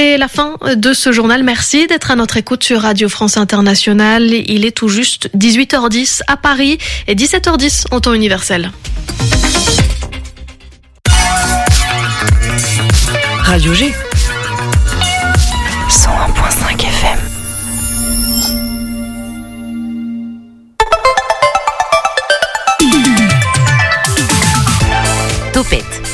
C'est la fin de ce journal. Merci d'être à notre écoute sur Radio France Internationale. Il est tout juste 18h10 à Paris et 17h10 en temps universel. Radio G.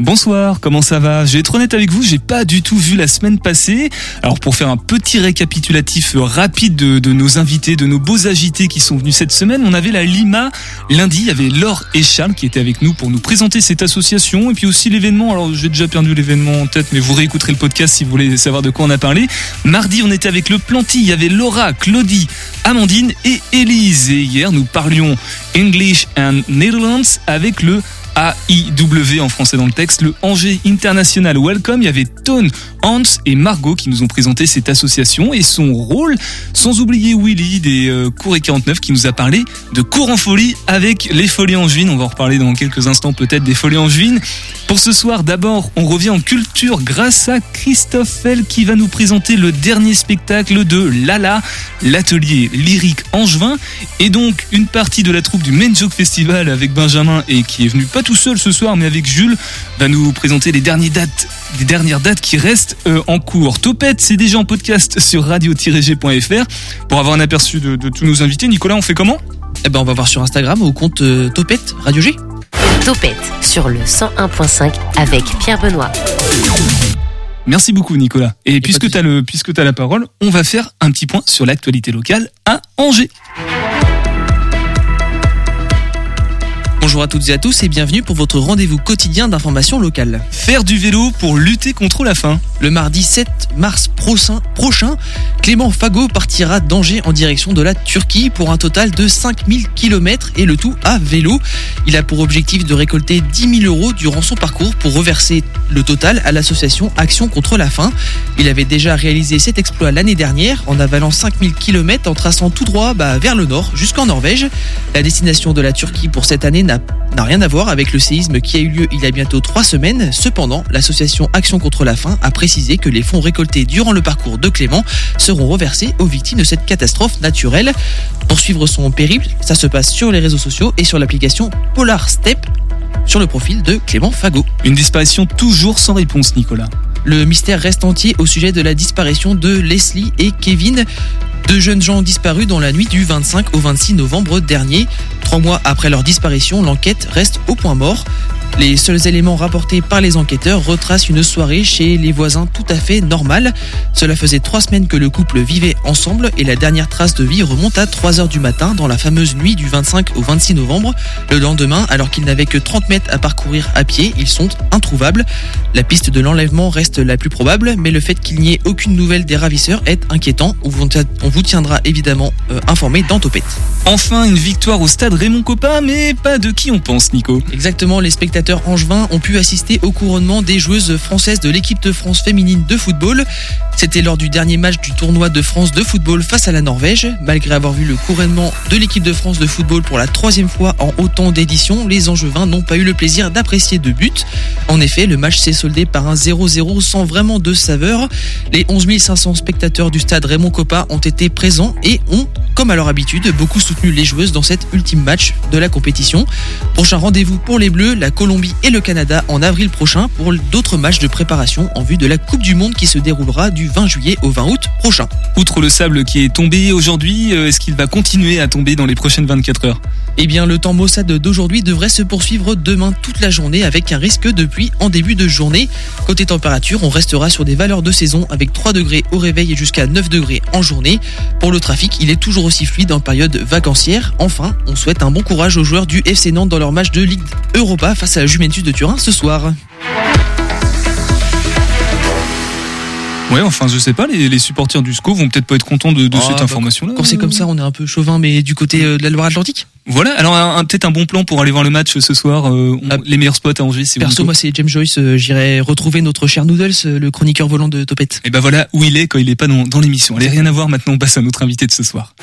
Bonsoir, comment ça va? Je vais être honnête avec vous, j'ai pas du tout vu la semaine passée. Alors pour faire un petit récapitulatif rapide de, nos invités, de nos beaux agités qui sont venus cette semaine, on avait la Lima lundi, il y avait Laure et Charles qui étaient avec nous pour nous présenter cette association et puis aussi l'événement. Alors j'ai déjà perdu l'événement en tête, mais vous réécouterez le podcast si vous voulez savoir de quoi on a parlé. Mardi, on était avec le Planty, il y avait Laura, Claudie, Amandine et Élise. Et hier, nous parlions English and Netherlands avec le AIW en français dans le texte, le Angers International Welcome. Il y avait Tone, Hans et Margot qui nous ont présenté cette association et son rôle, sans oublier Willy des euh, Cours et 49 qui nous a parlé de cours en folie avec les Folies Angevines. On va en reparler dans quelques instants peut-être des Folies Angevines. Pour ce soir, d'abord, on revient en culture grâce à Christophe Fell qui va nous présenter le dernier spectacle de Lala, l'atelier lyrique angevin et donc une partie de la troupe du Main Joke Festival avec Benjamin et qui est venu pas tout seul ce soir mais avec Jules va nous présenter les dernières dates, les dernières dates qui restent euh, en cours. Topette, c'est déjà en podcast sur radio-g.fr pour avoir un aperçu de, tous nos invités. Nicolas, on fait comment? Eh ben on va voir sur Instagram au compte euh, Topette Radio G. Topette sur le 101.5 avec Pierre Benoît. Merci beaucoup Nicolas. Et puisque tu as le puisque tu as la parole, on va faire un petit point sur l'actualité locale à Angers. Bonjour à toutes et à tous et bienvenue pour votre rendez-vous quotidien d'information locale. Faire du vélo pour lutter contre la faim. Le mardi 7 mars prochain, prochain Clément Fagot partira d'Angers en direction de la Turquie pour un total de 5000 km et le tout à vélo. Il a pour objectif de récolter 10 000 euros durant son parcours pour reverser le total à l'association Action contre la faim. Il avait déjà réalisé cet exploit l'année dernière en avalant 5000 km en traçant tout droit bah, vers le nord jusqu'en Norvège. La destination de la Turquie pour cette année n'a rien à voir avec le séisme qui a eu lieu il y a bientôt trois semaines. Cependant, l'association Action contre la faim a précisé que les fonds récoltés durant le parcours de Clément seront reversés aux victimes de cette catastrophe naturelle. Pour suivre son périple, ça se passe sur les réseaux sociaux et sur l'application Polar Step sur le profil de Clément Fagot. Une disparition toujours sans réponse, Nicolas. Le mystère reste entier au sujet de la disparition de Leslie et Kevin. Deux jeunes gens disparus dans la nuit du 25 au 26 novembre dernier. Trois mois après leur disparition, l'enquête reste au point mort. Les seuls éléments rapportés par les enquêteurs retracent une soirée chez les voisins tout à fait normale. Cela faisait trois semaines que le couple vivait ensemble et la dernière trace de vie remonte à 3 heures du matin dans la fameuse nuit du 25 au 26 novembre. Le lendemain, alors qu'ils n'avaient que 30 mètres à parcourir à pied, ils sont introuvables. La piste de l'enlèvement reste la plus probable, mais le fait qu'il n'y ait aucune nouvelle des ravisseurs est inquiétant. On vous tiendra évidemment euh, informé dans Topette. Enfin, une victoire au stade Raymond Coppa, mais pas de qui on pense, Nico. Exactement, les spectateurs spectateurs angevins ont pu assister au couronnement des joueuses françaises de l'équipe de France féminine de football. C'était lors du dernier match du tournoi de France de football face à la Norvège. Malgré avoir vu le couronnement de l'équipe de France de football pour la troisième fois en autant d'éditions, les Angevins n'ont pas eu le plaisir d'apprécier de but. En effet, le match s'est soldé par un 0-0 sans vraiment de saveur. Les 11 500 spectateurs du stade Raymond Coppa ont été présents et ont, comme à leur habitude, beaucoup soutenu les joueuses dans cet ultime match de la compétition. Prochain rendez-vous pour les Bleus, la Colombie Colombie et le Canada en avril prochain pour d'autres matchs de préparation en vue de la Coupe du Monde qui se déroulera du 20 juillet au 20 août prochain. Outre le sable qui est tombé aujourd'hui, euh, est-ce qu'il va continuer à tomber dans les prochaines 24 heures? Eh bien, le temps maussade d'aujourd'hui devrait se poursuivre demain toute la journée avec un risque de pluie en début de journée. Côté température, on restera sur des valeurs de saison avec 3 degrés au réveil et jusqu'à 9 degrés en journée. Pour le trafic, il est toujours aussi fluide en période vacancière. Enfin, on souhaite un bon courage aux joueurs du FC Nantes dans leur match de Ligue Europa face à la Juventus de Turin ce soir. Ouais, enfin, je sais pas, les, supporters du SCO vont peut-être pas être contents de, ah, cette bah, information-là. Quand c'est comme ça, on est un peu chauvin, mais du côté euh, de la Loire-Atlantique? Voilà, alors peut-être un bon plan pour aller voir le match ce soir, euh, ah. les meilleurs spots à Angers. Perso, moi c'est James Joyce, euh, j'irai retrouver notre cher Noodles, le chroniqueur volant de Topette. Et ben voilà où il est quand il est pas dans, dans l'émission. Allez, rien à voir, maintenant on passe à notre invité de ce soir.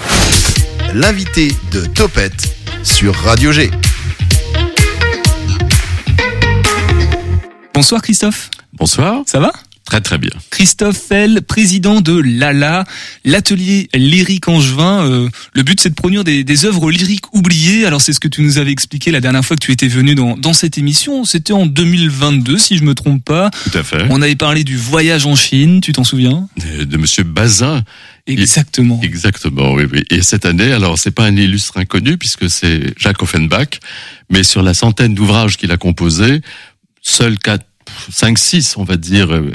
L'invité de Topette sur Radio G. Bonsoir Christophe. Bonsoir. Ça va? Très très bien. Christophe Fell, président de l'ALA, l'atelier lyrique angevin. Euh, le but c'est de produire des, des œuvres lyriques oubliées. Alors c'est ce que tu nous avais expliqué la dernière fois que tu étais venu dans, dans cette émission. C'était en 2022 si je me trompe pas. Tout à fait. On avait parlé du voyage en Chine, tu t'en souviens? De, de Monsieur Bazin. Exactement. Exactement, oui, oui. Et cette année, alors c'est pas un illustre inconnu puisque c'est Jacques Offenbach, mais sur la centaine d'ouvrages qu'il a composés, seuls quatre 5, 6, on va dire, euh,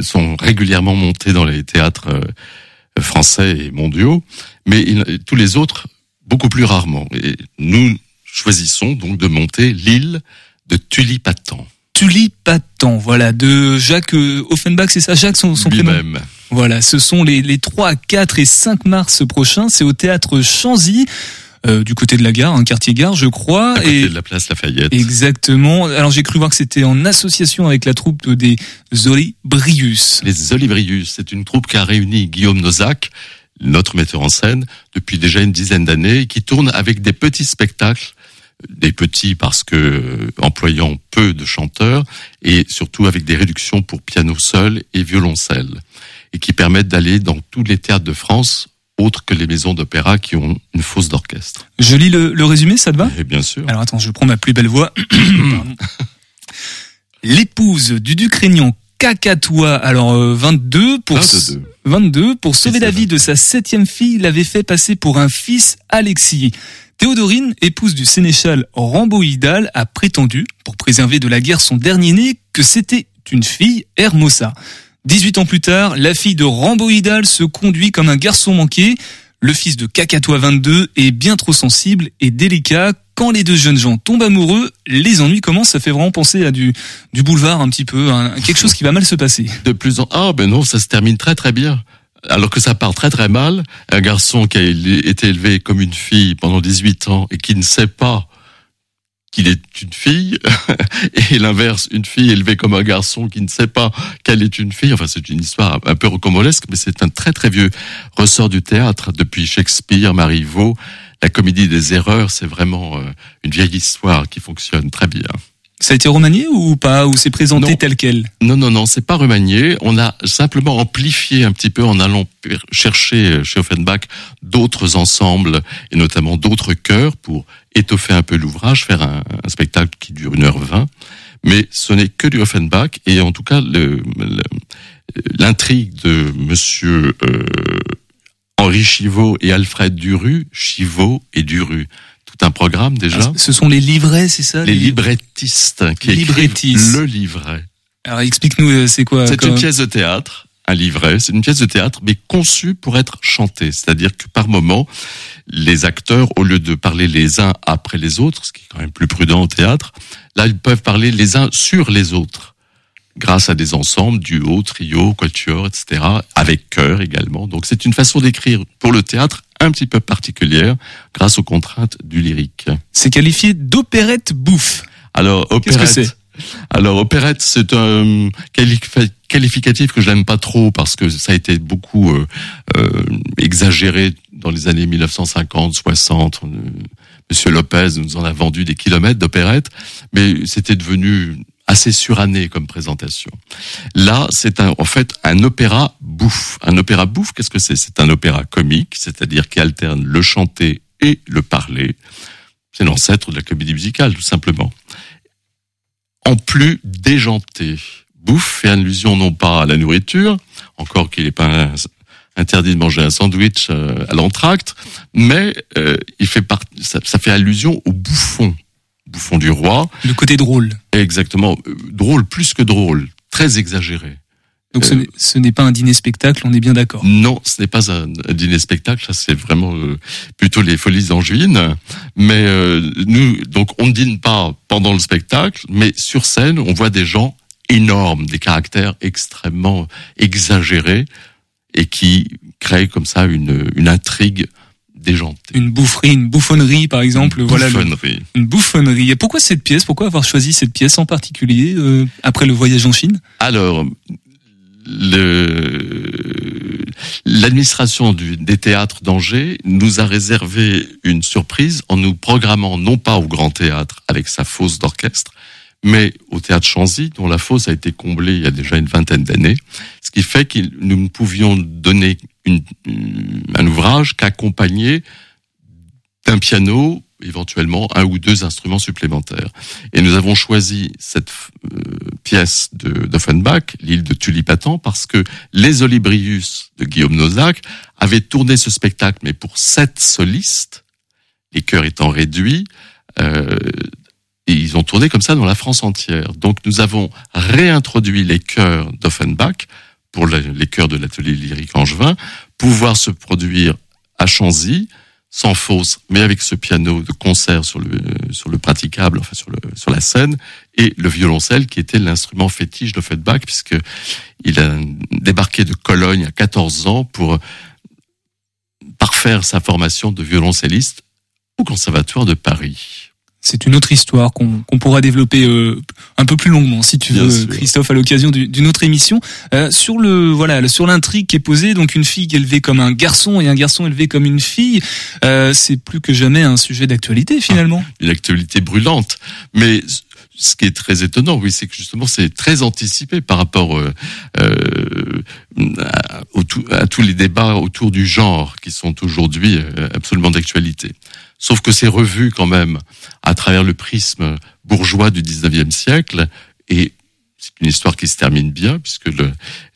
sont régulièrement montés dans les théâtres euh, français et mondiaux, mais il, tous les autres, beaucoup plus rarement. Et nous choisissons donc de monter l'île de Tulipatan. Tulipatan, voilà, de Jacques euh, Offenbach, c'est ça, Jacques, son, son prénom? Lui-même. Voilà, ce sont les, les 3, 4 et 5 mars prochains, c'est au théâtre Chanzy. Euh, du côté de la gare, un quartier gare, je crois. À côté et de la place Lafayette. Exactement. Alors j'ai cru voir que c'était en association avec la troupe des Olibrius. Les Olibrius, c'est une troupe qui a réuni Guillaume Nozac, notre metteur en scène, depuis déjà une dizaine d'années, qui tourne avec des petits spectacles, des petits parce que euh, employant peu de chanteurs, et surtout avec des réductions pour piano seul et violoncelle, et qui permettent d'aller dans tous les théâtres de France autres que les maisons d'opéra qui ont une fosse d'orchestre. Je lis le, le résumé, ça te va? Et bien sûr. Alors attends, je prends ma plus belle voix. L'épouse du duc régnant Kakatoua, alors euh, 22 pour 22. 22 pour sauver la vie de sa septième fille, l'avait fait passer pour un fils Alexis. Théodorine, épouse du sénéchal Ramboïdal, a prétendu, pour préserver de la guerre son dernier né, que c'était une fille Hermosa. 18 ans plus tard, la fille de Ramboïdal se conduit comme un garçon manqué. Le fils de Kakatoa 22 est bien trop sensible et délicat. Quand les deux jeunes gens tombent amoureux, les ennuis commencent. Ça fait vraiment penser à du, du boulevard un petit peu, hein, quelque chose qui va mal se passer. De plus en ah ben non, ça se termine très très bien. Alors que ça part très très mal, un garçon qui a été élevé comme une fille pendant 18 ans et qui ne sait pas qu'il est une fille, et l'inverse, une fille élevée comme un garçon qui ne sait pas qu'elle est une fille. Enfin, c'est une histoire un peu rocambolesque, mais c'est un très très vieux ressort du théâtre depuis Shakespeare, Marivaux. La comédie des erreurs, c'est vraiment euh, une vieille histoire qui fonctionne très bien. Ça a été remanié ou pas Ou c'est présenté Non. tel quel Non, non, non, c'est pas remanié. On a simplement amplifié un petit peu en allant chercher euh, chez Offenbach d'autres ensembles et notamment d'autres chœurs pour étoffer un peu l'ouvrage, faire un, un spectacle qui dure une heure vingt. Mais ce n'est que du Offenbach et en tout cas l'intrigue de Monsieur euh, Henri Chivot et Alfred Duru, Chivot et Duru, tout un programme déjà. Ah, Ce sont les livrets, c'est ça les librettistes qui écrivent Librettistes. le livret. Alors explique-nous, euh, c'est quoi C'est une pièce de théâtre, un livret. C'est une pièce de théâtre, mais conçue pour être chantée. C'est-à-dire que par moment, les acteurs, au lieu de parler les uns après les autres, ce qui est quand même plus prudent au théâtre, là, ils peuvent parler les uns sur les autres. Grâce à des ensembles, duo, trio, quatuor, etc., avec chœur également. Donc c'est une façon d'écrire pour le théâtre un petit peu particulière, grâce aux contraintes du lyrique. C'est qualifié d'opérette bouffe. Alors, Qu'est-ce que opérette. c'est? Alors, opérette, c'est un qualif- qualificatif que je n'aime pas trop parce que ça a été beaucoup euh, euh, exagéré dans les années 1950, 60. Euh, Monsieur Lopez nous en a vendu des kilomètres d'opérette, mais c'était devenu assez suranné comme présentation. Là, c'est en fait un opéra bouffe. Un opéra bouffe, qu'est-ce que c'est? C'est un opéra comique, c'est-à-dire qui alterne le chanté et le parler. C'est l'ancêtre de la comédie musicale, tout simplement en plus déjanté. Bouffe fait allusion non pas à la nourriture, encore qu'il n'est pas interdit de manger un sandwich euh, à l'entracte, mais euh, il fait part, ça fait allusion au bouffon, bouffon du roi, Le côté drôle. exactement euh, drôle plus que drôle, très exagéré. Donc ce Euh, n'est- ce n'est pas un dîner-spectacle, on est bien d'accord. Non, ce n'est pas un, un dîner-spectacle, ça c'est vraiment euh, plutôt les folies angevines. Mais euh, nous, donc on ne dîne pas pendant le spectacle, mais sur scène, on voit des gens énormes, des caractères extrêmement exagérés et qui créent comme ça une, une intrigue déjantée. Une boufferie, une bouffonnerie par exemple. voilà, le- Bouffonnerie. une bouffonnerie. Et pourquoi cette pièce? Pourquoi avoir choisi cette pièce en particulier euh, après le voyage en Chine? Alors, l'administration des théâtres d'Angers nous a réservé une surprise en nous programmant non pas au Grand Théâtre avec sa fosse d'orchestre, mais au théâtre Chanzy, dont la fosse a été comblée il y a déjà une vingtaine d'années, ce qui fait que nous ne pouvions donner une, un ouvrage qu'accompagné d'un piano, éventuellement un ou deux instruments supplémentaires. Et nous avons choisi cette euh, pièce d'Offenbach, l'île de Tulipatan, parce que les Olibrius de Guillaume Nozac avaient tourné ce spectacle, mais pour sept solistes, les chœurs étant réduits, euh, et ils ont tourné comme ça dans la France entière. Donc nous avons réintroduit les chœurs d'Offenbach pour les chœurs de l'atelier lyrique angevin, pouvoir se produire à Chanzy, sans fausse, mais avec ce piano de concert sur le sur le praticable, enfin sur le sur la scène, et le violoncelle qui était l'instrument fétiche d'Offenbach puisque il a débarqué de Cologne à 14 ans pour parfaire sa formation de violoncelliste au Conservatoire de Paris. C'est une autre histoire qu'on pourra développer euh, un peu plus longuement, si tu veux, Christophe, à l'occasion d'une autre émission. Euh, sur le voilà, sur l'intrigue qui est posée, donc une fille élevée comme un garçon et un garçon élevé comme une fille, euh, c'est plus que jamais un sujet d'actualité finalement. Ah, une actualité brûlante, mais ce qui est très étonnant, oui, c'est que justement c'est très anticipé par rapport euh, euh à, à, tous les débats autour du genre qui sont aujourd'hui euh, absolument d'actualité. Sauf que c'est revu quand même à travers le prisme bourgeois du 19e siècle et c'est une histoire qui se termine bien puisque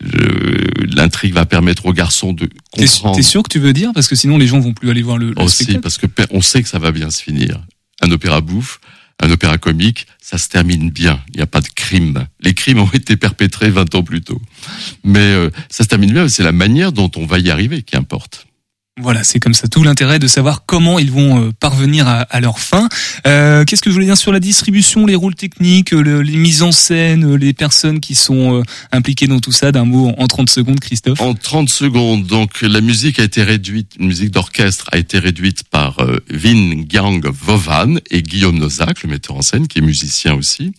l'intrigue va permettre aux garçons de comprendre. T'es sûr que tu veux dire? Parce que sinon les gens vont plus aller voir le, le Aussi parce que on sait que ça va bien se finir. Un opéra bouffe, un opéra comique, ça se termine bien. Il n'y a pas de crime. Les crimes ont été perpétrés 20 ans plus tôt. Mais euh, ça se termine bien, c'est la manière dont on va y arriver qui importe. Voilà, c'est comme ça tout l'intérêt de savoir comment ils vont euh, parvenir à, leur fin. Euh, Qu'est-ce que je voulais dire sur la distribution, les rôles techniques, le, les mises en scène, les personnes qui sont euh, impliquées dans tout ça? D'un mot en 30 secondes, Christophe. En 30 secondes, donc la musique a été réduite, la musique d'orchestre a été réduite par euh, Vin Gang Vovan et Guillaume Nozac, le metteur en scène, qui est musicien aussi.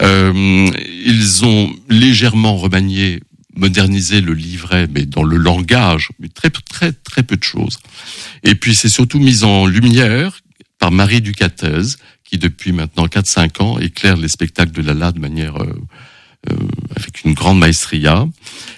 Euh, ils ont légèrement remanié moderniser le livret, mais dans le langage, mais très très très peu de choses. Et puis c'est surtout mis en lumière par Marie Ducateuse, qui depuis maintenant 4-5 ans éclaire les spectacles de Lala de manière euh, euh, avec une grande maestria.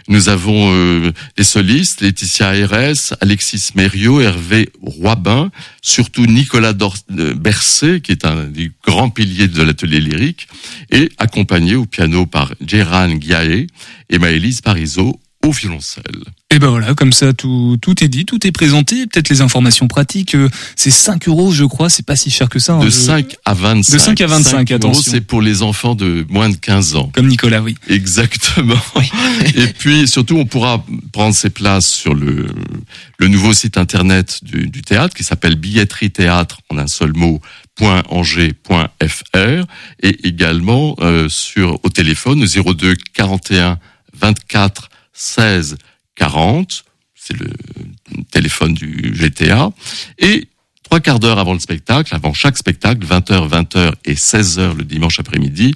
Nous avons euh, les solistes, Laetitia RS, Alexis Mériot, Hervé Roibin, surtout Nicolas euh, Bercé, qui est un des grands piliers de l'atelier lyrique, et accompagné au piano par Gérard Guiaé et Maëlys Parisot au violoncelle. Et ben voilà, comme ça tout tout est dit, tout est présenté. Peut-être les informations pratiques. Euh, c'est 5 euros, je crois. C'est pas si cher que ça. Hein, de 5 à 25. De 5 à 25, attention. C'est pour les enfants de moins de 15 ans. Comme Nicolas, oui. Exactement. Et puis surtout, on pourra prendre ses places sur le le nouveau site internet du, du théâtre qui s'appelle billetterie théâtre en un seul mot .angers.fr et également euh, sur au téléphone 02 41 24 16 40, c'est le téléphone du GTA, et trois quarts d'heure avant le spectacle, avant chaque spectacle, 20h, 20h et 16h le dimanche après-midi,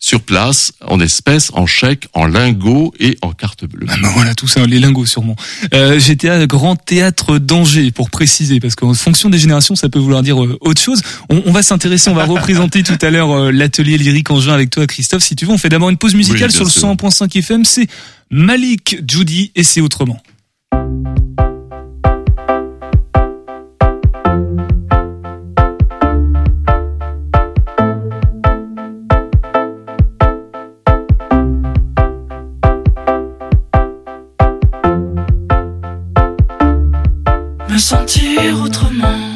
sur place, en espèces, en chèques, en lingots et en carte bleue. Ah ben voilà, tout ça, les lingots sûrement. Euh, J'étais à Grand Théâtre d'Angers, pour préciser, parce qu'en fonction des générations, ça peut vouloir dire euh, autre chose. On, on va s'intéresser, on va représenter tout à l'heure euh, l'atelier lyrique en juin avec toi, Christophe. Si tu veux, on fait d'abord une pause musicale sur le 100.5 FM. C'est Malik Judy et c'est autrement. Sentir autrement,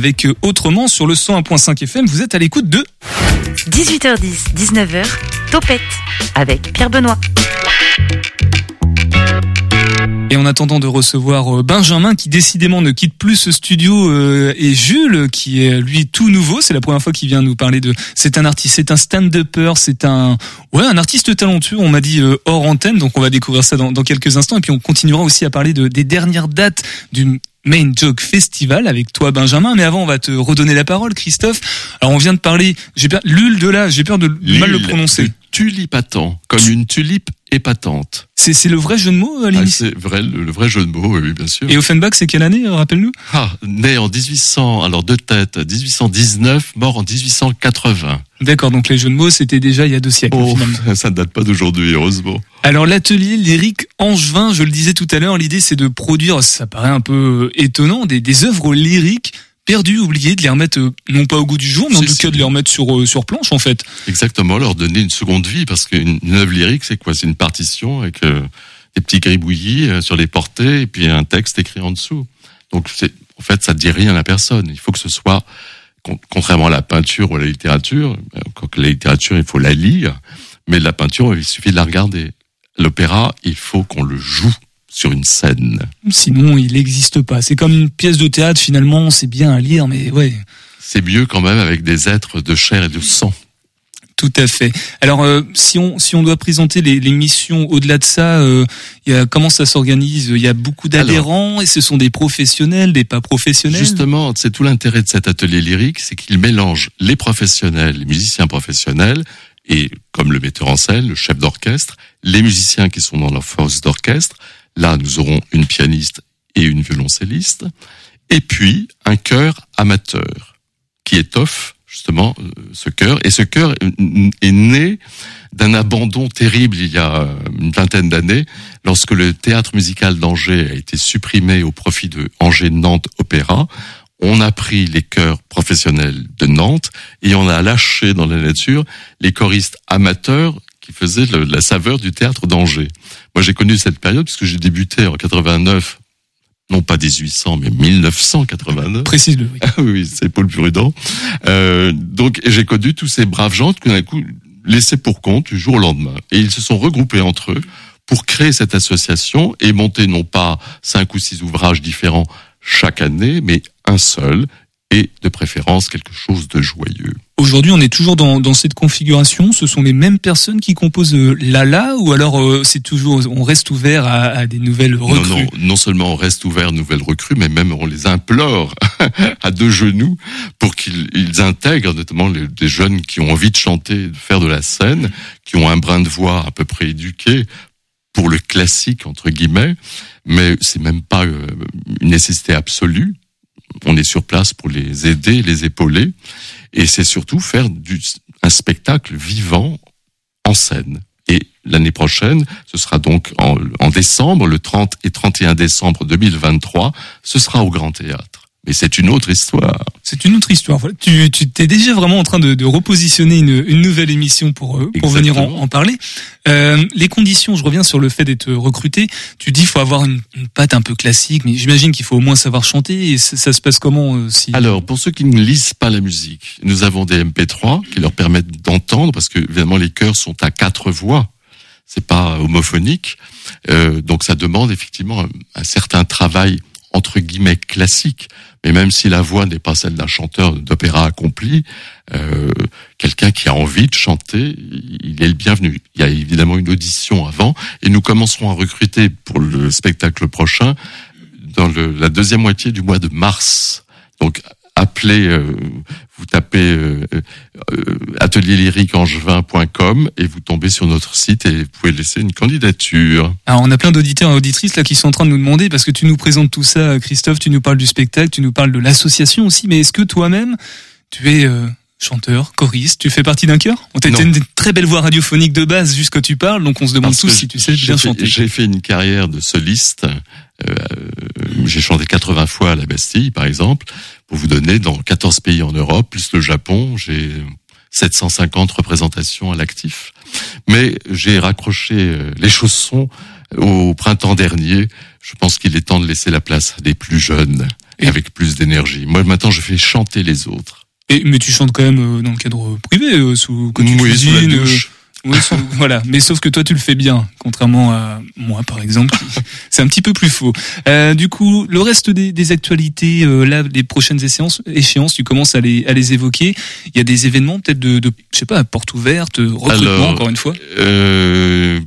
avec euh, Autrement sur le 101.5 FM. Vous êtes à l'écoute de 18h10, 19h, Topette avec Pierre Benoît. Et en attendant de recevoir euh, Benjamin qui décidément ne quitte plus ce studio euh, et Jules qui est lui tout nouveau, c'est la première fois qu'il vient nous parler de c'est un artiste, c'est un stand-upper, c'est un ouais, un artiste talentueux, on m'a dit hors antenne donc on va découvrir ça dans, dans quelques instants et puis on continuera aussi à parler de, des dernières dates du Main Joke Festival avec toi Benjamin mais avant on va te redonner la parole Christophe. Alors on vient de parler, j'ai peur l'ul de là, j'ai peur de mal le prononcer. de Tulipatant, comme une tulipe épatante. C'est c'est le vrai jeu de mots à Ah, c'est vrai, le, le vrai jeu de mots, oui, bien sûr. et Offenbach c'est quelle année, rappelle-nous? Ah, né en 1800, alors de tête, 1819, mort en 1880. D'accord, donc les jeux de mots, c'était déjà il y a deux siècles Oh, finalement. ça ne date pas d'aujourd'hui, heureusement. Alors l'atelier lyrique Angevin, je le disais tout à l'heure, l'idée c'est de produire, ça paraît un peu étonnant, des, des œuvres lyriques perdues, oubliées, de les remettre euh, non pas au goût du jour, mais en tout cas de les remettre sur euh, sur planche en fait. Exactement, leur donner une seconde vie, parce qu'une une œuvre lyrique, c'est quoi? C'est une partition avec euh, des petits gribouillis euh, sur les portées et puis un texte écrit en dessous. Donc, c'est, en fait, ça ne dit rien à personne. Il faut que ce soit, con- contrairement à la peinture ou à la littérature, quoique la littérature, il faut la lire, mais la peinture, il suffit de la regarder. L'opéra, il faut qu'on le joue sur une scène. Sinon, il n'existe pas. C'est comme une pièce de théâtre finalement, c'est bien à lire, mais ouais, C'est mieux quand même avec des êtres de chair et de sang. tout à fait. Alors euh, si on si on doit présenter les, les missions au-delà de ça, euh, il y a, comment ça s'organise? Il y a beaucoup d'adhérents et ce sont des professionnels, des pas professionnels? Justement, c'est tout l'intérêt de cet atelier lyrique, c'est qu'il mélange les professionnels, les musiciens professionnels, et comme le metteur en scène, le chef d'orchestre, les musiciens qui sont dans leur force d'orchestre. Là, nous aurons une pianiste et une violoncelliste, et puis un chœur amateur qui étoffe justement euh, ce chœur. Et ce chœur est- né d'un abandon terrible il y a euh, une vingtaine d'années, lorsque le théâtre musical d'Angers a été supprimé au profit de Angers-Nantes Opéra. On a pris les chœurs professionnels de Nantes et on a lâché dans la nature les choristes amateurs qui faisaient le- la saveur du théâtre d'Angers. Moi, j'ai connu cette période puisque j'ai débuté en 89, non pas 1800, mais 1989. Précise-le. oui. Ah oui, c'est Paul Prudent. Euh, donc j'ai connu tous ces braves gens qui d'un coup laissés pour compte du jour au lendemain. Et ils se sont regroupés entre eux pour créer cette association et monter non pas cinq ou six ouvrages différents chaque année, mais un seul et de préférence quelque chose de joyeux. Aujourd'hui, on est toujours dans, dans cette configuration. Ce sont les mêmes personnes qui composent euh, Lala ou alors euh, c'est toujours on reste ouvert à, à des nouvelles recrues. Non, non, non seulement on reste ouvert à nouvelles recrues, mais même on les implore à deux genoux pour qu'ils ils intègrent notamment les, des jeunes qui ont envie de chanter, de faire de la scène, qui ont un brin de voix à peu près éduqué pour le classique entre guillemets, mais c'est même pas euh, une nécessité absolue. On est sur place pour les aider, les épauler, et c'est surtout faire un spectacle vivant en scène. Et l'année prochaine, ce sera donc en, en décembre, le 30 et 31 décembre 2023, ce sera au Grand Théâtre. Mais c'est une autre histoire. C'est une autre histoire. Voilà. Tu tu t'es déjà vraiment en train de, de repositionner une, une nouvelle émission pour euh, pour venir en, en parler. Euh, les conditions, je reviens sur le fait d'être recruté. Tu dis faut avoir une, une patte un peu classique, mais j'imagine qu'il faut au moins savoir chanter. Et ça, ça se passe comment euh, si Alors, pour ceux qui ne lisent pas la musique, nous avons des MP3 qui leur permettent d'entendre, parce que évidemment les chœurs sont à quatre voix, c'est pas homophonique, euh, donc ça demande effectivement un, un certain travail entre guillemets classique. Mais même si la voix n'est pas celle d'un chanteur d'opéra accompli, euh, quelqu'un qui a envie de chanter, il est le bienvenu. Il y a évidemment une audition avant, et nous commencerons à recruter pour le spectacle prochain dans le- la deuxième moitié du mois de mars. Donc appelez, euh, vous tapez euh, euh, atelierlyriqueangevin.com et vous tombez sur notre site et vous pouvez laisser une candidature. Alors on a plein d'auditeurs et auditrices là qui sont en train de nous demander parce que tu nous présentes tout ça, Christophe, tu nous parles du spectacle, tu nous parles de l'association aussi, mais est-ce que toi-même tu es euh, chanteur, choriste, tu fais partie d'un chœur? On t'a une très belle voix radiophonique de base juste quand tu parles, donc on se demande Parce tous si tu sais bien fait- chanter. J'ai fait une carrière de soliste. euh, j'ai chanté 80 fois à la Bastille, par exemple, pour vous donner dans 14 pays en Europe, plus le Japon. J'ai 750 représentations à l'actif. Mais j'ai raccroché euh, les chaussons au printemps dernier. Je pense qu'il est temps de laisser la place à des plus jeunes et avec plus d'énergie. Moi, maintenant, je fais chanter les autres. Et, mais tu chantes quand même euh, dans le cadre privé, euh, sous, quand tu Oui, sous la cuisines, euh, douche. Oui, voilà. Mais sauf que toi, tu le fais bien, contrairement à moi, par exemple. C'est un petit peu plus faux. Euh, du coup, le reste des, des actualités, euh, là, les prochaines échéances, échéances, tu commences à les, à les évoquer. Il y a des événements, peut-être de, de, je sais pas, porte ouverte, recrutement, Alors, encore une fois. Euh,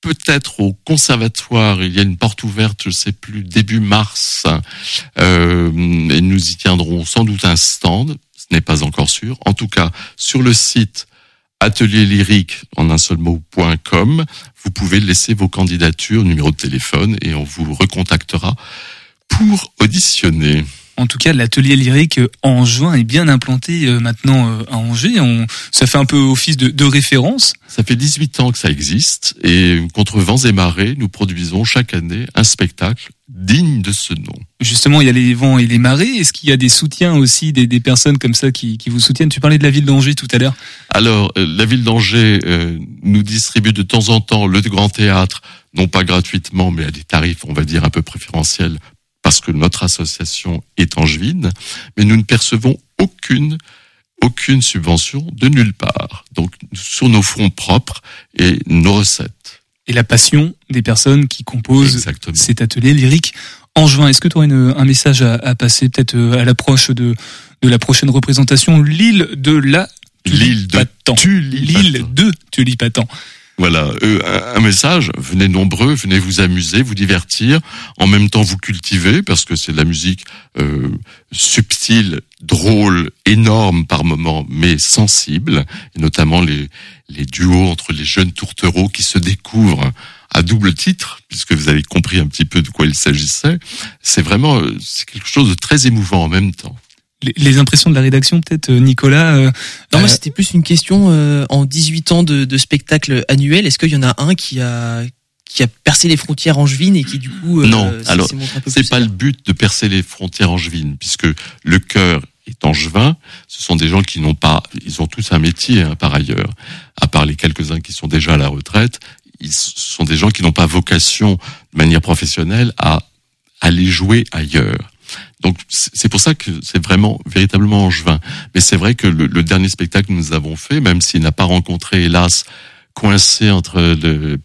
peut-être au conservatoire, il y a une porte ouverte, je sais plus, début mars, euh, et nous y tiendrons sans doute un stand, ce n'est pas encore sûr. En tout cas, sur le site atelier lyrique en un seul mot.com, vous pouvez laisser vos candidatures, numéro de téléphone, et on vous recontactera pour auditionner. En tout cas, l'atelier lyrique euh, en juin est bien implanté euh, maintenant euh, à Angers. On, ça fait un peu office de, de référence. Ça fait 18 ans que ça existe et contre vents et marées, nous produisons chaque année un spectacle digne de ce nom. Justement, il y a les vents et les marées. Est-ce qu'il y a des soutiens aussi, des, des personnes comme ça qui, qui vous soutiennent? Tu parlais de la ville d'Angers tout à l'heure. Alors, la ville d'Angers euh, nous distribue de temps en temps le Grand Théâtre, non pas gratuitement, mais à des tarifs, on va dire, un peu préférentiels, parce que notre association est angevine, mais nous ne percevons aucune aucune subvention de nulle part. Donc, sur nos fonds propres et nos recettes. Et la passion des personnes qui composent Exactement. cet atelier lyrique en juin. Est-ce que tu aurais une- un message à, à passer peut-être euh, à l'approche de, de la prochaine représentation? L'île de la L'île de. Tulipatan. L'île de Tulipatan. Voilà, un- un message, venez nombreux, venez vous amuser, vous divertir, en même temps vous cultiver, parce que c'est de la musique euh, subtile, drôle, énorme par moments, mais sensible, et notamment les, les duos entre les jeunes tourtereaux qui se découvrent à double titre, puisque vous avez compris un petit peu de quoi il s'agissait. C'est vraiment euh, c'est quelque chose de très émouvant en même temps. Les, les impressions de la rédaction, peut-être, euh, Nicolas euh, Non, moi euh, c'était plus une question euh, en 18 ans de, de spectacle annuel. Est-ce qu'il y en a un qui a qui a percé les frontières angevines et qui du coup euh, Non, alors, C'est pas le but de percer les frontières angevines, puisque le cœur est angevin. Ce sont des gens qui n'ont pas, ils ont tous un métier hein, par ailleurs, à part les quelques-uns qui sont déjà à la retraite. Ils ce sont des gens qui n'ont pas vocation de manière professionnelle à aller jouer ailleurs. Donc c'est pour ça que c'est vraiment véritablement angevin. Mais c'est vrai que le, dernier spectacle que nous avons fait, même s'il n'a pas rencontré, hélas, coincé entre le,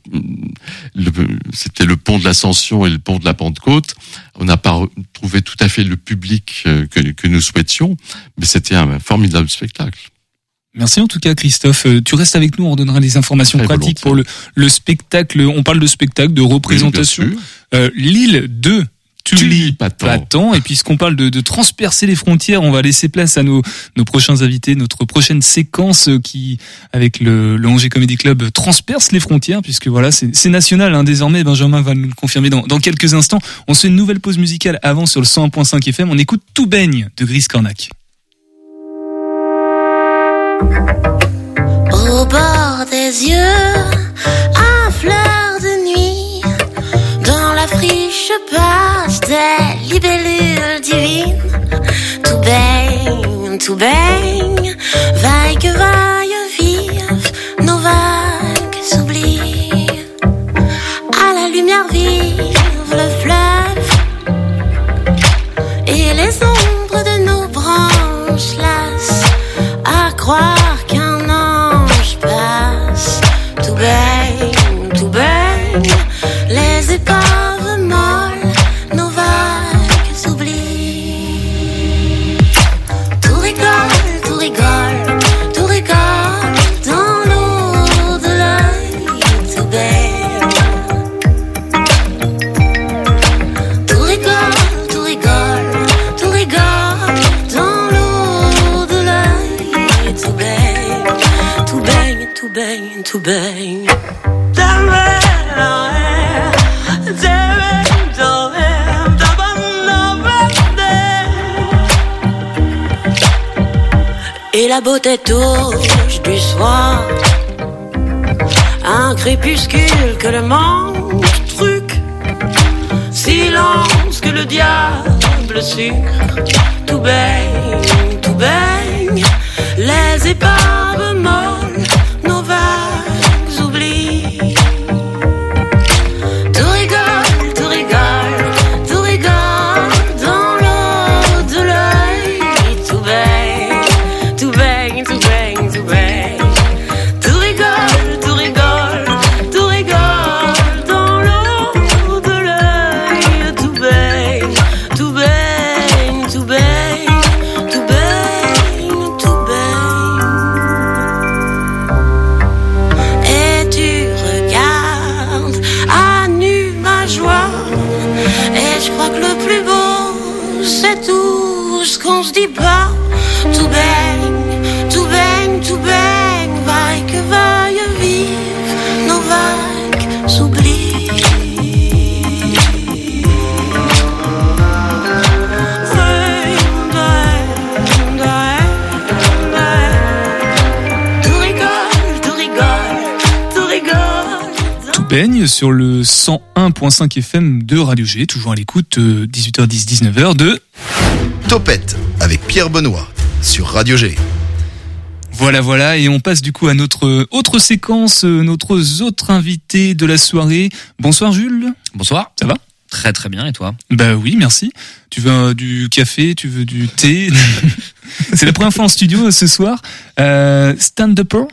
c'était le pont de l'Ascension et le pont de la Pentecôte. On n'a pas trouvé tout à fait le public euh, que, nous souhaitions, mais c'était un formidable spectacle. Merci en tout cas Christophe. Euh, tu restes avec nous, on donnera des informations Très pratiques pour le, spectacle. On parle de spectacle, de représentation. Oui, euh, Lille 2 Tulipaton. Et puisqu'on parle de, transpercer les frontières, on va laisser place à nos, nos prochains invités, notre prochaine séquence qui, avec le, le Angers Comedy Club, transperce les frontières, puisque voilà, c'est national hein, désormais, Benjamin va nous le confirmer dans, quelques instants. On se fait une nouvelle pause musicale avant sur le 101.5 FM, on écoute Tout baigne de Gris Cornac. Au bord des yeux, friche passe des libellules divines. Tout baigne, tout baigne, vaille que vaille vive, nos vagues s'oublient. À la lumière vive le fleuve la beauté touche du soir. Un crépuscule que le monde truc. Silence que le diable sucre. Tout baigne, tout baigne. Les épaves sur le 101.5 FM de Radio G, toujours à l'écoute, euh, 18h10, 19h de... Topette avec Pierre Benoît sur Radio G. Voilà, voilà, et on passe du coup à notre autre séquence, euh, notre autre invité de la soirée. Bonsoir Jules, Bonsoir. ça va? Très très bien et toi? Bah oui, merci. Tu veux euh, du café, tu veux du thé? C'est la première fois en studio euh, ce soir. Euh, Stand-upper?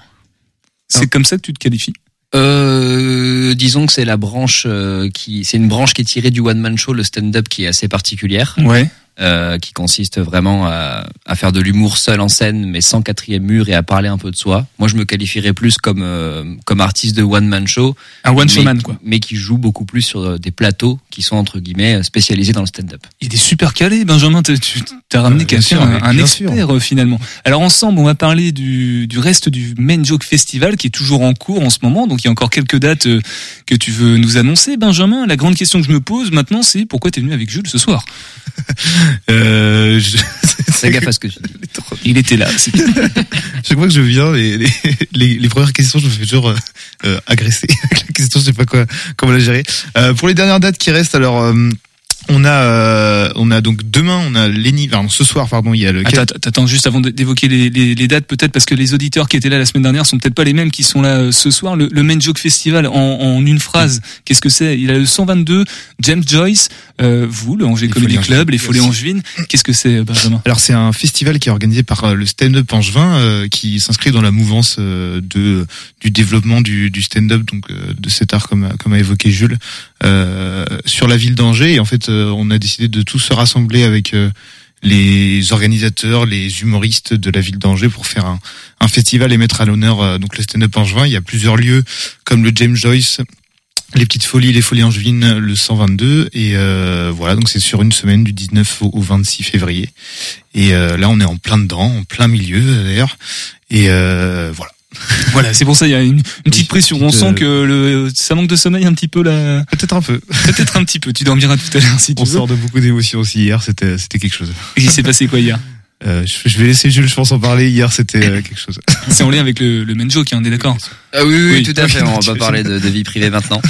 C'est comme ça que tu te qualifies? Euh, Disons que c'est la branche euh, qui, c'est une branche qui est tirée du one man show, le stand-up, qui est assez particulière, Ouais. Euh, qui consiste vraiment à, à faire de l'humour seul en scène, mais sans quatrième mur et à parler un peu de soi. Moi, je me qualifierais plus comme euh, comme artiste de one man show, Un one showman quoi. mais qui joue beaucoup plus sur euh, des plateaux qui sont entre guillemets spécialisés dans le stand-up. Il est super calé, Benjamin. t'as- Tu t'as ramené Euh, quelqu'un, sûr, un, un expert euh, finalement. Alors ensemble, on va parler du, du reste du Main Joke Festival qui est toujours en cours en ce moment. Donc il y a encore quelques dates euh, que tu veux nous annoncer, Benjamin. La grande question que je me pose maintenant, c'est pourquoi t'es venu avec Jules ce soir? Euh, je... Fais gaffe à ce que tu dis. Il était là. Chaque fois que je viens, les, les, les, les premières questions, je me fais toujours euh, euh, agresser. La question, je sais pas quoi, comment la gérer. Euh, pour les dernières dates qui restent, alors euh, on a, euh, on a donc demain, on a Lenny, pardon, ce soir, pardon, il y a le. Attends, attends, juste avant d'évoquer les, les, les dates, peut-être parce que les auditeurs qui étaient là la semaine dernière sont peut-être pas les mêmes qui sont là euh, ce soir. Le, le Main Joke Festival, en, en une phrase, qu'est-ce que c'est? Il a le 122, James Joyce, euh, vous, le Angers Comedy Club, les Folies. Angevines. Qu'est-ce que c'est, Benjamin? Alors c'est un festival qui est organisé par euh, le stand-up Angevin, euh, qui s'inscrit dans la mouvance euh, de du développement du, du stand-up, donc euh, de cet art comme a, comme a évoqué Jules, euh, sur la ville d'Angers. Et en fait, euh, on a décidé de tous se rassembler avec euh, les organisateurs, les humoristes de la ville d'Angers pour faire un, un festival et mettre à l'honneur euh, donc le stand-up Angevin. Il y a plusieurs lieux comme le James Joyce. Les petites folies, les folies angevines, le 122 et euh, voilà donc c'est sur une semaine du 19 au, au 26 février et euh, là on est en plein dedans, en plein milieu d'ailleurs et euh, voilà. Voilà, c'est pour ça il y a une, une petite Oui, pression. On sent euh, que le, ça manque de sommeil un petit peu là. Peut-être un peu. Peut-être un petit peu. Tu dormiras tout à l'heure si tu On veux. sort de beaucoup d'émotions aussi hier, c'était c'était quelque chose. Et Il s'est passé quoi hier Euh, je, vais laisser Jules je pense en parler. Hier c'était euh, quelque chose. C'est en lien avec le, le Main Joke, hein, on est d'accord Ah oui, oui, Oui. tout à fait. On va pas parler de, de vie privée maintenant.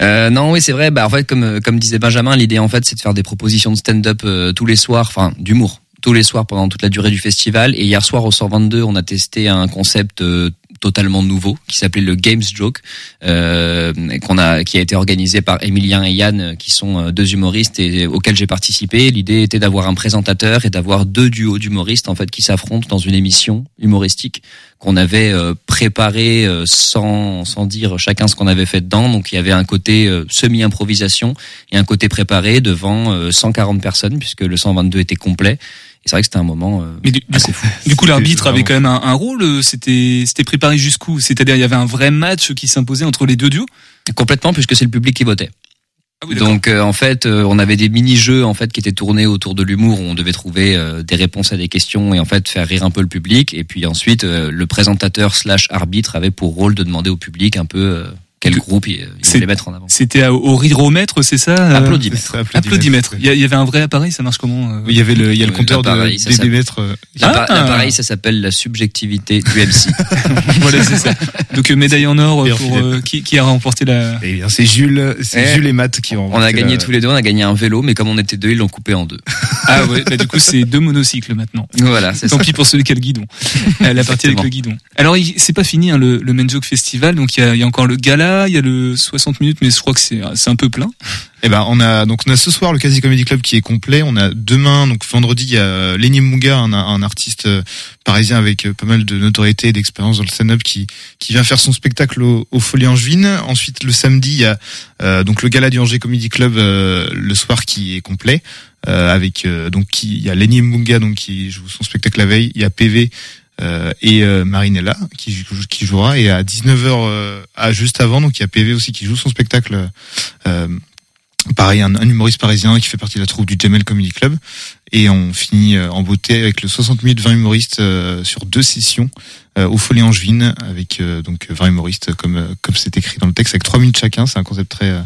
Euh, non, oui, c'est vrai. Bah, en fait, comme comme disait Benjamin, l'idée en fait, c'est de faire des propositions de stand-up euh, tous les soirs, enfin d'humour tous les soirs pendant toute la durée du festival. Et hier soir au 122, on a testé un concept euh, totalement nouveau qui s'appelait le Games Joke, euh, qu'on a, qui a été organisé par Emilien et Yann, qui sont euh, deux humoristes et auxquels j'ai participé. L'idée était d'avoir un présentateur et d'avoir deux duos d'humoristes en fait qui s'affrontent dans une émission humoristique qu'on avait euh, préparé euh, sans sans dire chacun ce qu'on avait fait dedans. Donc il y avait un côté euh, semi-improvisation et un côté préparé devant euh, 140 personnes puisque le 122 était complet. Et c'est vrai que c'était un moment euh, Mais du, du assez coup, fou. du coup, l'arbitre vraiment avait quand même un, un rôle. euh, C'était, c'était préparé jusqu'où? C'est-à-dire, il y avait un vrai match qui s'imposait entre les deux duos? Complètement puisque c'est le public qui votait. Ah oui. Donc euh, en fait, euh, on avait des mini-jeux en fait qui étaient tournés autour de l'humour où on devait trouver euh, des réponses à des questions et en fait faire rire un peu le public. Et puis ensuite, euh, le présentateur slash arbitre avait pour rôle de demander au public un peu euh, quel groupe ils, voulaient mettre en avant. C'était au riromètre, c'est ça euh, Applaudimètre. C'est ça, Applaudimètre. Il y, a- il y avait un vrai appareil, ça marche comment euh Il y avait le, il y a le Euh, compteur de, démètres. Ah. L'appareil, ça s'appelle la subjectivité du MC. voilà, c'est ça. Donc médaille en or pour euh, qui, qui a remporté la. Eh bien, c'est Jules, c'est Eh, Jules et Matt qui ont. On a gagné la- tous les deux, on a gagné un vélo, mais comme on était deux, ils l'ont coupé en deux. Ah ouais, bah, du coup c'est deux monocycles maintenant. Voilà, c'est Tant pis pour celui qui a le guidon. La partie avec le guidon. Alors il- c'est pas fini hein, le, le Men Joke Festival, donc il y a, il y a encore le gala, il y a le 60 minutes, mais je crois que c'est c'est un peu plein. Eh ben, on a donc on a ce soir le Quasi Comedy Club qui est complet. On a demain, donc vendredi, il y a Lenny Munga, un, artiste euh, parisien avec euh, pas mal de notoriété et d'expérience dans le stand-up, qui qui vient faire son spectacle au, au Folie Angevine. Ensuite, le samedi, il y a euh, donc le gala du Angers Comedy Club euh, le soir qui est complet. euh, avec euh, donc il y a Lenny Munga donc qui joue son spectacle la veille. Il y a PV. Euh, et euh, Marinella qui, jou- qui jouera et à 19h à juste avant donc il y a PV aussi qui joue son spectacle euh, pareil un, humoriste parisien qui fait partie de la troupe du Jamel Comedy Club. Et on finit euh, en beauté avec le 60 minutes 20 humoristes euh, sur deux sessions euh, au Folie Angevine avec euh, donc 20 humoristes comme euh, comme c'est écrit dans le texte avec 3 minutes chacun. C'est un concept très euh,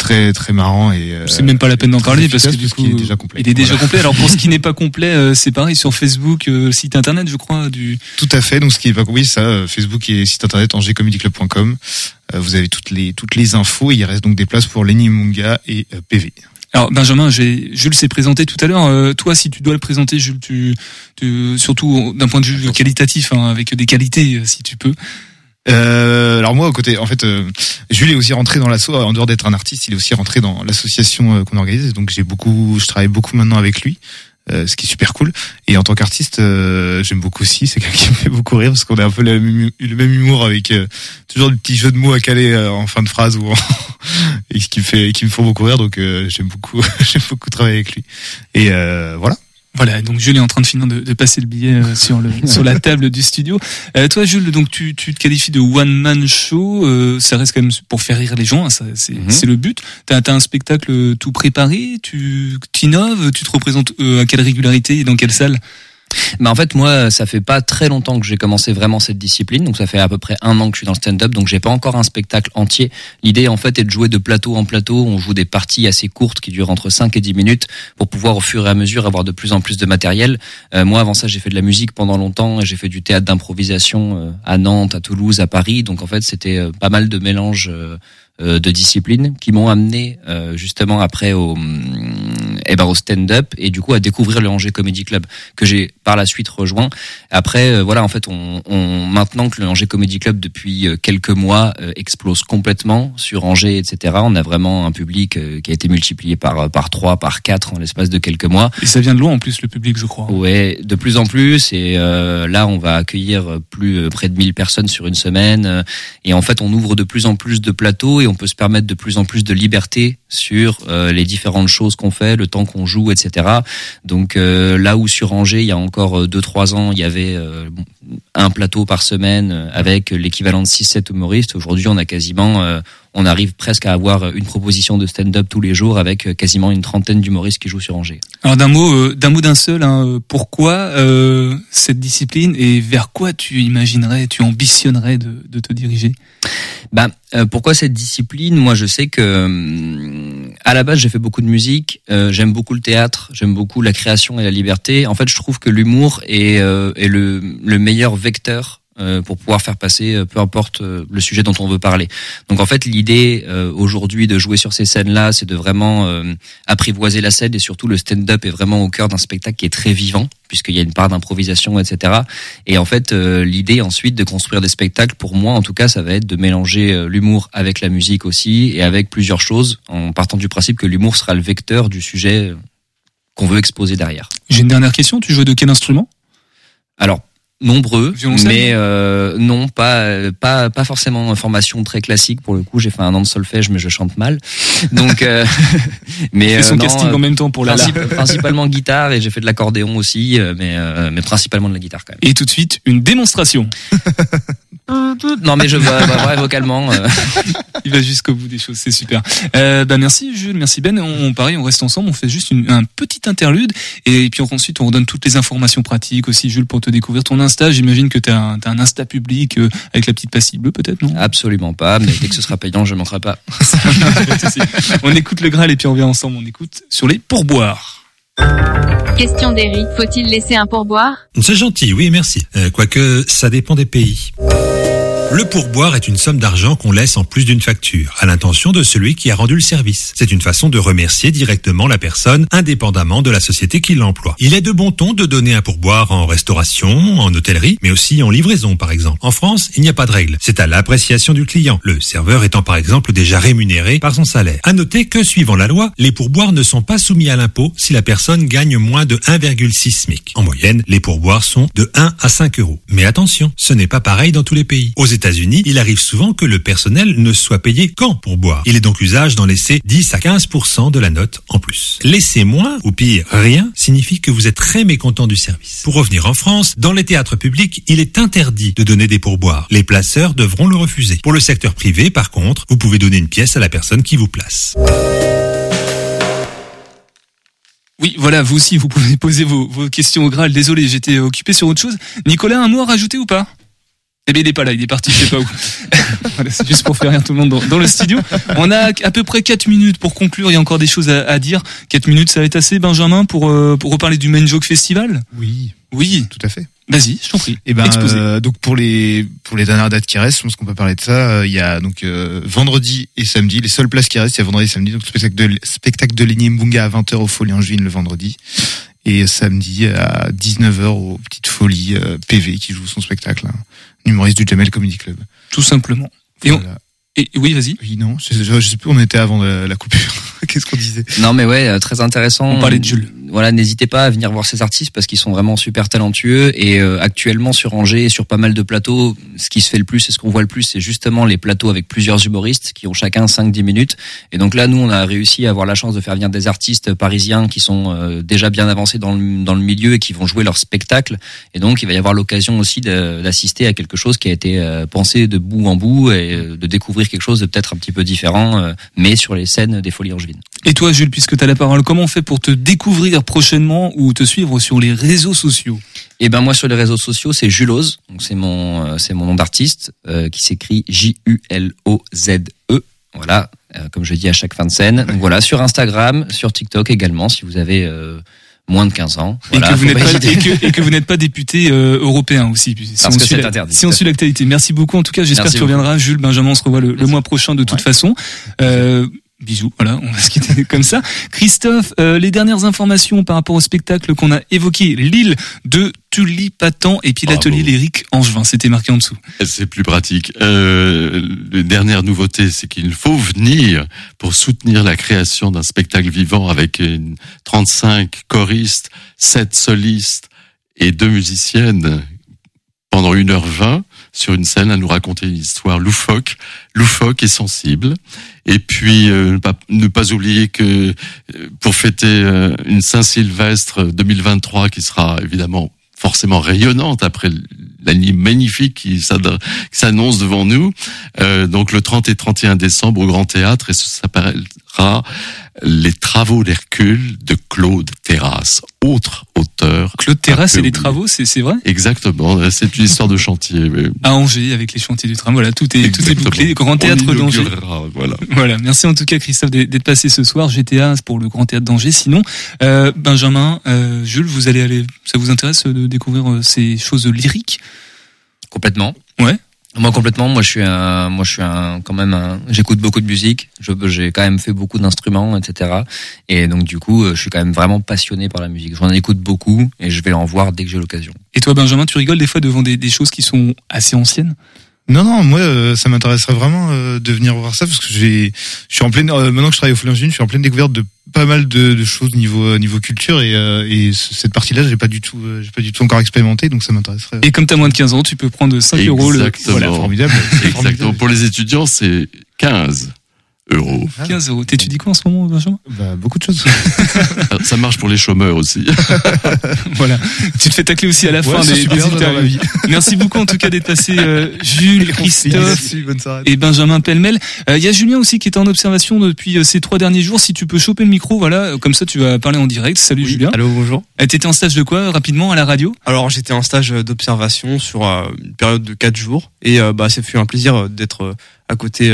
très très marrant et euh, C'est même pas la peine d'en parler parce que du coup qu'il est déjà complet. il est déjà Voilà. complet. Alors pour ce qui n'est pas complet, euh, c'est pareil sur Facebook, euh, site internet, je crois. Du Tout à fait. Donc ce qui est pas oui ça euh, Facebook et site internet angers-comedyclub.com. Euh, vous avez toutes les toutes les infos. Il reste donc des places pour Lenny Munga et PV. Alors Benjamin, Jules s'est présenté tout à l'heure. Euh, toi, si tu dois le présenter, Jules, tu, tu surtout d'un point de vue qualitatif, hein, avec des qualités, si tu peux. Euh, alors moi, au côté, en fait, euh, Jules est aussi rentré dans l'asso. En dehors d'être un artiste, il est aussi rentré dans l'association euh, qu'on organise. Donc j'ai beaucoup, je travaille beaucoup maintenant avec lui. euh, ce qui est super cool. Et en tant qu'artiste, euh, j'aime beaucoup aussi. C'est quelqu'un qui me fait beaucoup rire parce qu'on a un peu le même, humour avec toujours des petits jeux de mots à caler en fin de phrase ou en... et ce qui me fait, qui me font beaucoup rire. Donc j'aime beaucoup, j'aime beaucoup travailler avec lui. Et voilà. Voilà, donc Jules est en train de finir de, de passer le billet euh, sur le sur la table du studio. Euh, toi, Jules, donc tu, tu te qualifies de one man show. euh, ça reste quand même pour faire rire les gens. hein, ça, c'est Mhm. c'est le but. T'as as un spectacle tout préparé. Tu t'innoves. Tu te représentes euh, à quelle régularité et dans quelle salle? Bah en fait moi ça fait pas très longtemps que j'ai commencé vraiment cette discipline. Donc ça fait à peu près un an que je suis dans le stand-up. Donc j'ai pas encore un spectacle entier. L'idée en fait est de jouer de plateau en plateau, on joue des parties assez courtes qui durent entre 5 et 10 minutes pour pouvoir au fur et à mesure avoir de plus en plus de matériel. Euh, moi avant ça j'ai fait de la musique pendant longtemps. Et j'ai fait du théâtre d'improvisation euh, à Nantes, à Toulouse, à Paris. Donc en fait c'était euh, pas mal de mélange euh, euh, de disciplines qui m'ont amené euh, justement après au eh ben au stand-up et du coup à découvrir le Angers Comedy Club que j'ai par la suite rejoint. Après euh, voilà en fait on, on maintenant que le Angers Comedy Club depuis euh, quelques mois euh, explose complètement sur Angers etc. On a vraiment un public euh, qui a été multiplié par par trois par quatre en l'espace de quelques mois. Et ça vient de loin en plus le public, je crois. Ouais, de plus en plus. Et euh, là, on va accueillir plus euh, près de 1000 personnes sur une semaine. euh, Et en fait, on ouvre de plus en plus de plateaux et on peut se permettre de plus en plus de liberté sur euh, les différentes choses qu'on fait, le temps qu'on joue, etc. Donc euh, là où sur Angers, il y a encore 2-3 ans, il y avait euh, un plateau par semaine euh, avec l'équivalent de 6-7 humoristes. Aujourd'hui, on a quasiment... euh, on arrive presque à avoir une proposition de stand-up tous les jours avec euh, quasiment une trentaine d'humoristes qui jouent sur Angers. Alors d'un mot, euh, d'un mot d'un seul, hein, pourquoi euh, cette discipline et vers quoi tu imaginerais, tu ambitionnerais de, de te diriger? Bah, pourquoi cette discipline? Moi, je sais que hum, à la base, j'ai fait beaucoup de musique. euh, j'aime beaucoup le théâtre. J'aime beaucoup la création et la liberté. En fait, je trouve que l'humour est, euh, est le, le meilleur vecteur euh, pour pouvoir faire passer euh, peu importe euh, le sujet dont on veut parler. Donc en fait l'idée euh, aujourd'hui de jouer sur ces scènes-là, c'est de vraiment euh, apprivoiser la scène et surtout le stand-up est vraiment au cœur d'un spectacle qui est très vivant puisqu'il y a une part d'improvisation, etc. Et en fait euh, l'idée ensuite de construire des spectacles, pour moi en tout cas, ça va être de mélanger l'humour avec la musique aussi et avec plusieurs choses en partant du principe que l'humour sera le vecteur du sujet qu'on veut exposer derrière. J'ai une dernière question. Tu joues de quel instrument? Alors nombreux, mais euh, non pas pas pas forcément en formation très classique pour le coup. J'ai fait un an de solfège, mais je chante mal. Donc, euh, mais euh, son non, casting euh, en même temps pour la principe- principalement guitare et j'ai fait de l'accordéon aussi, euh, mais euh, mais principalement de la guitare quand même. Et tout de suite, une démonstration. Non, mais je vois, bah, ouais, vocalement. euh, Il va jusqu'au bout des choses, c'est super. Euh, bah merci Jules, merci Ben. On, on- pareil, on reste ensemble, on fait juste une- un petit interlude et puis ensuite on redonne toutes les informations pratiques aussi Jules pour te découvrir ton Insta. J'imagine que tu as, un un Insta public euh, avec la petite pastille bleue peut-être, non? Absolument pas, mais dès que ce sera payant, je ne manquerai pas. On écoute le Graal et puis on revient ensemble, on écoute sur les pourboires. Question d'Eric, faut-il laisser un pourboire? C'est gentil, oui, merci. Euh, quoique, ça dépend des pays. Le pourboire est une somme d'argent qu'on laisse en plus d'une facture, à l'intention de celui qui a rendu le service. C'est une façon de remercier directement la personne, indépendamment de la société qui l'emploie. Il est de bon ton de donner un pourboire en restauration, en hôtellerie, mais aussi en livraison, par exemple. En France, il n'y a pas de règle. C'est à l'appréciation du client, le serveur étant par exemple déjà rémunéré par son salaire. À noter que, suivant la loi, les pourboires ne sont pas soumis à l'impôt si la personne gagne moins de 1,6 SMIC. En moyenne, les pourboires sont de 1 à 5 euros. Mais attention, ce n'est pas pareil dans tous les pays. États-Unis, il arrive souvent que le personnel ne soit payé qu'en pourboire. Il est donc usage d'en laisser 10 à 15% de la note en plus. Laisser moins, ou pire, rien, signifie que vous êtes très mécontent du service. Pour revenir en France, dans les théâtres publics, il est interdit de donner des pourboires. Les placeurs devront le refuser. Pour le secteur privé, par contre, vous pouvez donner une pièce à la personne qui vous place. Oui, voilà, vous aussi, vous pouvez poser vos, vos questions au Graal. Désolé, j'étais occupé sur autre chose. Nicolas, un mot à rajouter ou pas? Eh bien, il est pas là, il est parti, je sais pas où. voilà, c'est juste pour faire rire tout le monde dans, dans le studio. On a à peu près 4 minutes pour conclure, il y a encore des choses à, à dire. 4 minutes, ça va être assez, Benjamin, pour, euh, pour reparler du Main Joke Festival? Oui, Oui, tout à fait. vas-y, je t'en prie. Et ben Exposé. euh, donc pour les pour les dernières dates qui restent, je pense qu'on peut parler de ça. euh, Il y a donc euh, vendredi et samedi, les seules places qui restent, il y a vendredi et samedi. Donc spectacle de spectacle de Lenny Mbunga à 20h au Folie Angevine le vendredi et samedi à 19h au Petite Folie euh, PV qui joue son spectacle, hein, humoriste du Jamel Comedy Club. Tout simplement. Et, on- et oui, vas-y. Oui non, je, je, je sais plus où on était avant la, la coupure. Qu'est-ce qu'on disait? Non, mais ouais, euh, très intéressant. On parlait de Jules. Voilà, n'hésitez pas à venir voir ces artistes parce qu'ils sont vraiment super talentueux et euh, actuellement sur Angers et sur pas mal de plateaux, ce qui se fait le plus et ce qu'on voit le plus, c'est justement les plateaux avec plusieurs humoristes qui ont chacun 5-10 minutes. Et donc là, nous, on a réussi à avoir la chance de faire venir des artistes parisiens qui sont euh, déjà bien avancés dans le, dans le milieu et qui vont jouer leur spectacle. Et donc, il va y avoir l'occasion aussi d'assister à quelque chose qui a été euh, pensé de bout en bout et euh, de découvrir quelque chose de peut-être un petit peu différent, euh, mais sur les scènes des Folies Angevines. Et toi, Jules, puisque tu as la parole, comment on fait pour te découvrir prochainement ou te suivre sur les réseaux sociaux Et ben moi sur les réseaux sociaux c'est Julose, donc c'est mon euh, c'est mon nom d'artiste euh, qui s'écrit J U L O Z E. Voilà, euh, comme je dis à chaque fin de scène. Donc voilà, sur Instagram, sur TikTok également si vous avez moins de 15 ans. Voilà, et, que vous n'êtes pas, hésiter. et, que, et que vous n'êtes pas député euh, européen aussi. Si Parce on que suit c'est interdit, Si on suit l'actualité. Merci beaucoup. En tout cas, j'espère que tu reviendras. Jules, Benjamin, on se revoit le, mois prochain de toute Ouais. façon. Euh, bisous. Voilà, on va se quitter comme ça. Christophe, euh, les dernières informations par rapport au spectacle qu'on a évoqué, l'île de Tulipatan et puis l'atelier Lyrique Angevin. C'était marqué en dessous. C'est plus pratique. Euh, la dernière nouveauté, c'est qu'il faut venir pour soutenir la création d'un spectacle vivant avec une 35 choristes, 7 solistes et deux musiciennes pendant 1h20 sur une scène à nous raconter une histoire loufoque, loufoque et sensible. Et puis euh, ne pas, ne pas oublier que euh, pour fêter euh, une Saint-Sylvestre 2023 qui sera évidemment forcément rayonnante après la nuit magnifique qui s'annonce devant nous. Euh, donc le 30 et 31 décembre au Grand Théâtre et ça Les Travaux d'Hercule de Claude Terrasse, autre auteur. Claude Terrasse et les travaux, c'est vrai? Exactement, c'est une histoire de chantier. mais À Angers avec les chantiers du tram. Voilà, tout est tout est bouclé. Grand théâtre d'Angers. Voilà. Voilà, merci en tout cas Christophe d'être d'être passé ce soir. GTA pour le Grand Théâtre d'Angers. Sinon, euh, Benjamin, euh, Jules, vous allez aller, ça vous intéresse de découvrir euh, ces choses lyriques? Complètement. Ouais. Moi complètement. Moi je suis un, moi je suis un, quand même un, j'écoute beaucoup de musique. J'ai quand même fait beaucoup d'instruments, etc. Et donc du coup, euh, je suis quand même vraiment passionné par la musique. J'en écoute beaucoup et je vais en voir dès que j'ai l'occasion. Et toi, Benjamin, tu rigoles des fois devant des choses qui sont assez anciennes? Non, non, moi, euh, ça m'intéresserait vraiment euh, de venir voir ça parce que j'ai, je suis en pleine, euh, maintenant que je travaille au Folie Angevine, je suis en pleine découverte de pas mal de, de choses niveau euh, niveau culture et, euh, et ce- cette partie-là, j'ai pas du tout, euh, j'ai pas du tout encore expérimenté, donc ça m'intéresserait. Et comme tu as moins de 15 ans, tu peux prendre 5 euros le. Exactement. Voilà, formidable. Exactement. Formidable. Pour les étudiants, c'est 15 euros. 15 euros. T'étudies quoi en ce moment, Benjamin? Bah, beaucoup de choses. Ça marche pour les chômeurs aussi. Voilà. Tu te fais tacler aussi à la Ouais, fin des, des interviews. vie. Merci beaucoup en tout cas d'être passé, euh, Jules, Christophe soirée. et Benjamin Pellemel. Euh, Il y a Julien aussi qui est en observation depuis euh, ces trois derniers jours. Si tu peux choper le micro, voilà, euh, comme ça tu vas parler en direct. Salut Julien. Allô, bonjour. Euh, T'étais en stage de quoi rapidement à la radio? Alors j'étais en stage d'observation sur euh, une période de quatre jours et euh, bah ça fait un plaisir d'être euh, à côté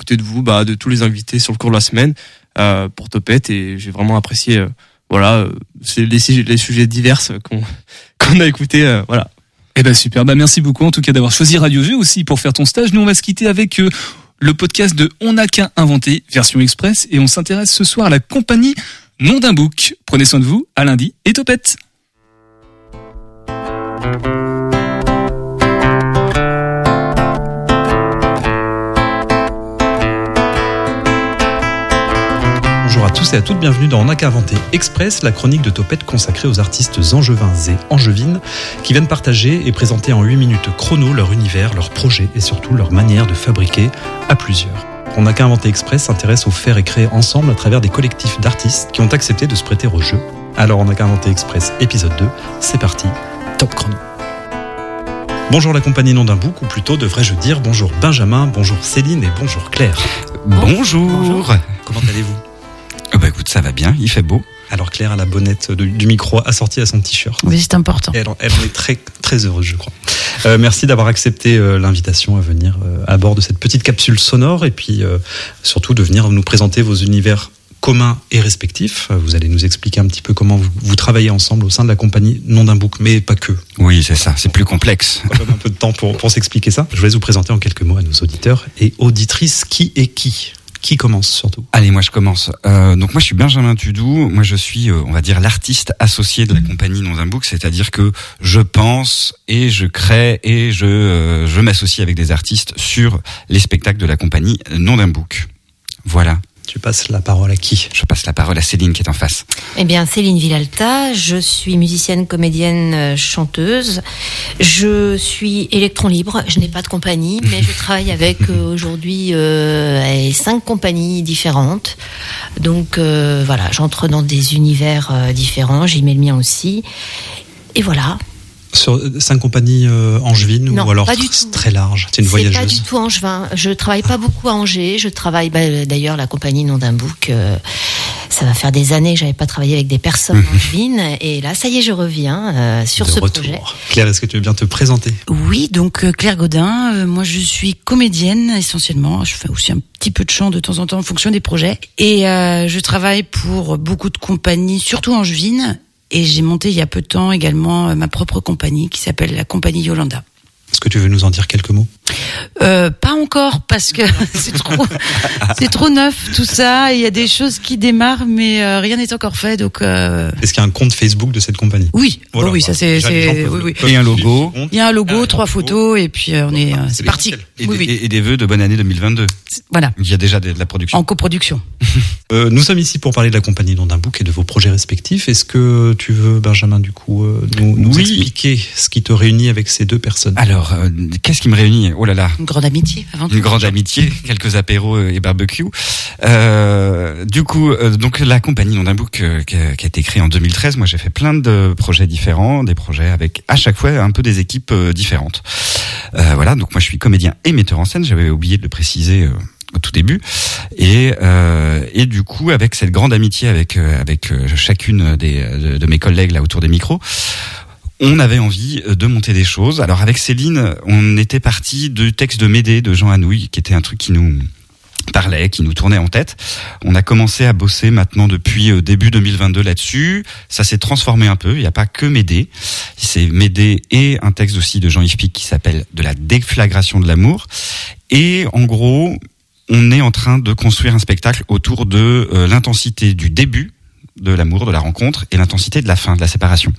côté de vous, bah de tous les invités sur le cours de la semaine euh, pour Topette et j'ai vraiment apprécié euh, voilà euh, c'est les, sujets- divers qu'on a écouté euh, voilà. Eh ben super, bah merci beaucoup en tout cas d'avoir choisi Radio G aussi pour faire ton stage. Nous on va se quitter avec le podcast de On n'a qu'à inventer, version express, et on s'intéresse ce soir à la compagnie Nom d'un Book. Prenez soin de vous, à lundi et topette. À tous et à toutes, bienvenue dans On n'a qu'à inventer Express, la chronique de Topette consacrée aux artistes angevins et angevines qui viennent partager et présenter en 8 minutes chrono leur univers, leurs projets et surtout leur manière de fabriquer à plusieurs. On n'a qu'à inventer Express s'intéresse au faire et créer ensemble à travers des collectifs d'artistes qui ont accepté de se prêter au jeu. Alors on n'a qu'à inventer Express épisode 2, c'est parti, top chrono. Bonjour la compagnie Nom d'un Bouc, ou plutôt devrais-je dire bonjour Benjamin, bonjour Céline et bonjour Claire. Bonjour. Comment allez-vous? Ah Bah écoute, ça va bien, il fait beau. Alors Claire a la bonnette de- du micro assortie à son t-shirt. Oui, c'est important. Et elle, elle en est très très heureuse, je crois. Euh, merci d'avoir accepté euh, l'invitation à venir euh, à bord de cette petite capsule sonore et puis euh, surtout de venir nous présenter vos univers communs et respectifs. Vous allez nous expliquer un petit peu comment vous, vous travaillez ensemble au sein de la compagnie Nom d'un Bouc, mais pas que. Oui, c'est ça, c'est plus complexe. On donne un peu de temps pour, pour s'expliquer ça. Je vais vous présenter en quelques mots à nos auditeurs et auditrices qui est qui. Qui commence surtout? Allez, moi je commence. Euh, donc moi je suis Benjamin Tudou. Moi je suis, euh, on va dire, l'artiste associé de la compagnie Dans un Book, c'est-à-dire que je pense et je crée et je euh, je m'associe avec des artistes sur les spectacles de la compagnie Non d'un Book. Voilà. Tu passes la parole à qui Je passe la parole à Céline qui est en face. Eh bien, Céline Villalta, je suis musicienne, comédienne, euh, chanteuse. Je suis électron libre, je n'ai pas de compagnie, mais je travaille avec euh, aujourd'hui euh, cinq compagnies différentes. Donc euh, voilà, j'entre dans des univers différents, j'y mets le mien aussi. Et voilà. Sur euh, cinq compagnies euh, angevines Non, ou alors pas du tr- tout. très large C'est une C'est pas du voyageuse tout angevin. Je travaille pas beaucoup à Angers. Je travaille bah, d'ailleurs la compagnie Nom d'un Bouc. euh, ça va faire des années que j'avais pas travaillé avec des personnes angevines. Et là, ça y est, je reviens euh, sur de ce retour. projet. Claire, est-ce que tu veux bien te présenter? Oui, donc euh, Claire Godin, euh, moi je suis comédienne essentiellement, je fais aussi un petit peu de chant de temps en temps en fonction des projets et euh, je travaille pour beaucoup de compagnies, surtout angevines et j'ai monté il y a peu de temps également euh, ma propre compagnie qui s'appelle la compagnie Yolanda. Est-ce que tu veux nous en dire quelques mots? Euh, pas encore parce que c'est trop, c'est trop neuf tout ça. Il y a des choses qui démarrent, mais euh, rien n'est encore fait. Donc euh, Est-ce qu'il y a un compte Facebook de cette compagnie? Oui, Voilà, oh oui, bah, ça c'est, c'est, oui, oui. Et un logo. Il y a un logo, trois photos et puis euh, on est, euh, c'est parti. Et, Oui, des- oui. et- et des vœux de bonne année 2022. Voilà. Il y a déjà de, de la production. En coproduction. Euh, nous sommes ici pour parler de la compagnie Nom d'un Bouc et de vos projets respectifs. Est-ce que tu veux, Benjamin, du coup, euh, nous, nous Oui. expliquer ce qui te réunit avec ces deux personnes? Alors, euh, qu'est-ce qui me réunit? Oh là là. Une grande amitié avant tout. Une grande amitié, quelques apéros euh, et barbecue. Euh, du coup, euh, donc la compagnie Nom d'un Book euh, qui, a, qui a été créée en 2013. Moi, j'ai fait plein de projets différents, des projets avec à chaque fois un peu des équipes euh, différentes. Euh, voilà. Donc moi, je suis comédien et metteur en scène. J'avais oublié de le préciser. euh, au tout début et euh, et du coup avec cette grande amitié avec euh, avec chacune des de, de mes collègues là autour des micros on avait envie euh, de monter des choses. Alors avec Céline, on était parti du texte de Médée de Jean Anouilh, qui était un truc qui nous parlait, qui nous tournait en tête. On a commencé à bosser maintenant depuis euh, début 2022 là-dessus. Ça s'est transformé un peu. Il n'y a pas que Médée. C'est Médée et un texte aussi de Jean-Yves Pic qui s'appelle De la déflagration de l'amour. Et en gros, on est en train de construire un spectacle autour de euh, l'intensité du début de l'amour, de la rencontre et l'intensité de la fin, de la séparation.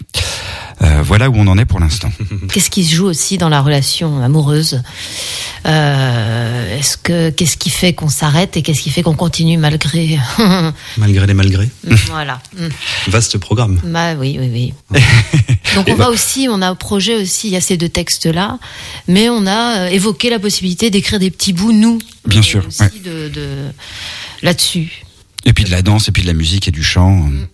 Euh, voilà où on en est pour l'instant. Qu'est-ce qui se joue aussi dans la relation amoureuse Euh, Est-ce que qu'est-ce qui fait qu'on s'arrête et qu'est-ce qui fait qu'on continue malgré Malgré les malgrés. Voilà. Vaste programme. Bah oui, oui, oui. Donc on va aussi, on a un projet aussi, il y a ces deux textes-là, mais on a euh, évoqué la possibilité d'écrire des petits bouts, nous, Bien sûr. aussi, ouais. de, de là-dessus. Et puis de la danse, et puis de la musique et du chant. euh,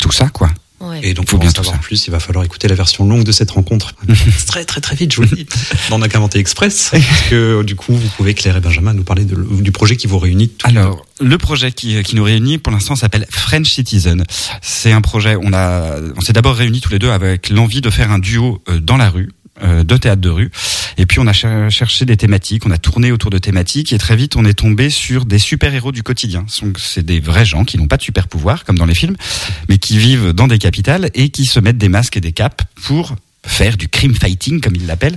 Tout ça, quoi. Ouais. Et donc, Faut pour en bien tout savoir plus, il va falloir écouter la version longue de cette rencontre. très, très, très vite, je vous le dis. Dans On a qu'inventé Express. Parce que, du coup, vous pouvez, Claire et Benjamin, nous parler de- du projet qui vous réunit. Alors, le projet qui, qui nous réunit pour l'instant s'appelle French Citizen. C'est un projet, on a, on s'est d'abord réunis tous les deux avec l'envie de faire un duo euh, dans la rue, euh, de théâtre de rue. Et puis on a cher- cherché des thématiques, on a tourné autour de thématiques et très vite on est tombé sur des super-héros du quotidien. C'est des vrais gens qui n'ont pas de super pouvoir comme dans les films, mais qui vivent dans des capitales et qui se mettent des masques et des capes pour faire du crime fighting comme ils l'appellent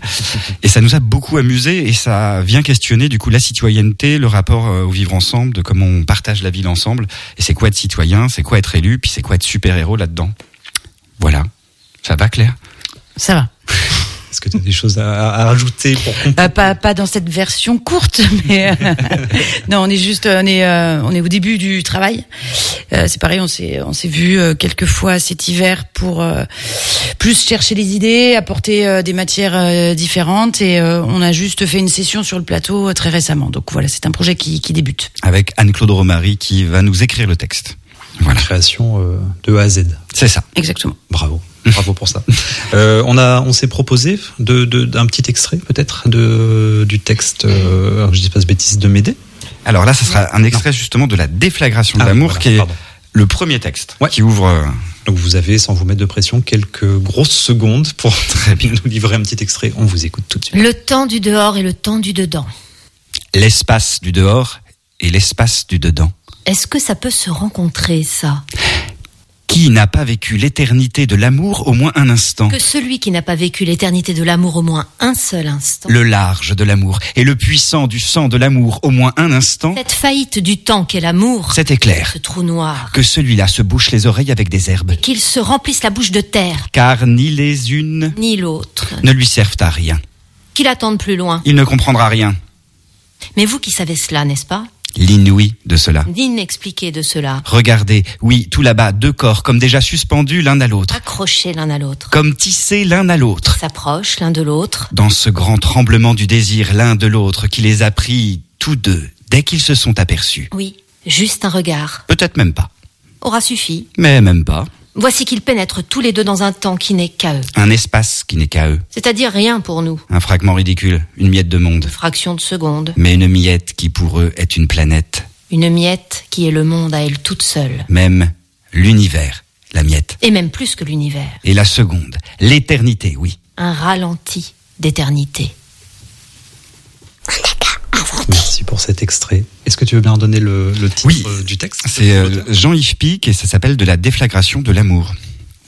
et ça nous a beaucoup amusé et ça vient questionner du coup la citoyenneté le rapport euh, au vivre ensemble de comment on partage la ville ensemble et c'est quoi être citoyen c'est quoi être élu puis c'est quoi être super héros là dedans voilà ça va Claire? Ça va. Que tu as des choses à, à rajouter pour Euh, pas, pas dans cette version courte, mais euh, non, on est juste, on est, euh, on est au début du travail. Euh, c'est pareil, on s'est, on s'est vu euh, quelques fois cet hiver pour euh, plus chercher les idées, apporter euh, des matières euh, différentes, et euh, on a juste fait une session sur le plateau euh, très récemment. Donc voilà, c'est un projet qui, qui débute. avec Anne-Claude Romary qui va nous écrire le texte Voilà. Création euh, de A à Z. c'est ça Exactement. Bravo. Bravo pour ça. Euh, on a, on s'est proposé de, de- d'un petit extrait peut-être de du texte. Euh, alors que je dis pas de bêtises de Médée. alors là ça sera un extrait justement de la déflagration de Ah, l'amour voilà, qui est pardon. le premier texte Ouais. qui ouvre euh, Donc vous avez, sans vous mettre de pression, quelques grosses secondes pour très bien nous livrer un petit extrait. On vous écoute tout de suite. Le temps du dehors et le temps du dedans. l'espace du dehors et l'espace du dedans Est-ce que ça peut se rencontrer, ça? Qui n'a pas vécu l'éternité de l'amour au moins un instant Que celui qui n'a pas vécu l'éternité de l'amour au moins un seul instant. le large de l'amour et le puissant du sang de l'amour au moins un instant, Cette faillite du temps qu'est l'amour. c'est éclair Ce trou noir. que celui-là se bouche les oreilles avec des herbes, Qu'il se remplisse la bouche de terre, car ni les unes ni l'autre. ne lui servent à rien. Qu'il attende plus loin. Il ne comprendra rien. Mais vous qui savez cela, n'est-ce pas? L'inouï de cela. D'inexpliqué de cela. Regardez, oui, tout là-bas, deux corps comme déjà suspendus l'un à l'autre, Accrochés l'un à l'autre. comme tissés l'un à l'autre, S'approchent l'un de l'autre. dans ce grand tremblement du désir l'un de l'autre qui les a pris tous deux dès qu'ils se sont aperçus. Oui, juste un regard. Peut-être même pas, Aura suffi. mais même pas. Voici qu'ils pénètrent tous les deux dans un temps qui n'est qu'à eux. Un espace qui n'est qu'à eux. C'est-à-dire rien pour nous. Un fragment ridicule, une miette de monde. Fraction de seconde. Mais une miette qui pour eux est une planète. Une miette qui est le monde à elle toute seule. Même l'univers, la miette. Et même plus que l'univers. Et la seconde, l'éternité, oui. Un ralenti d'éternité. Merci pour cet extrait. Est-ce que tu veux bien en donner le, le titre euh, du texte C'est euh, Jean-Yves Pic et ça s'appelle De la déflagration de l'amour.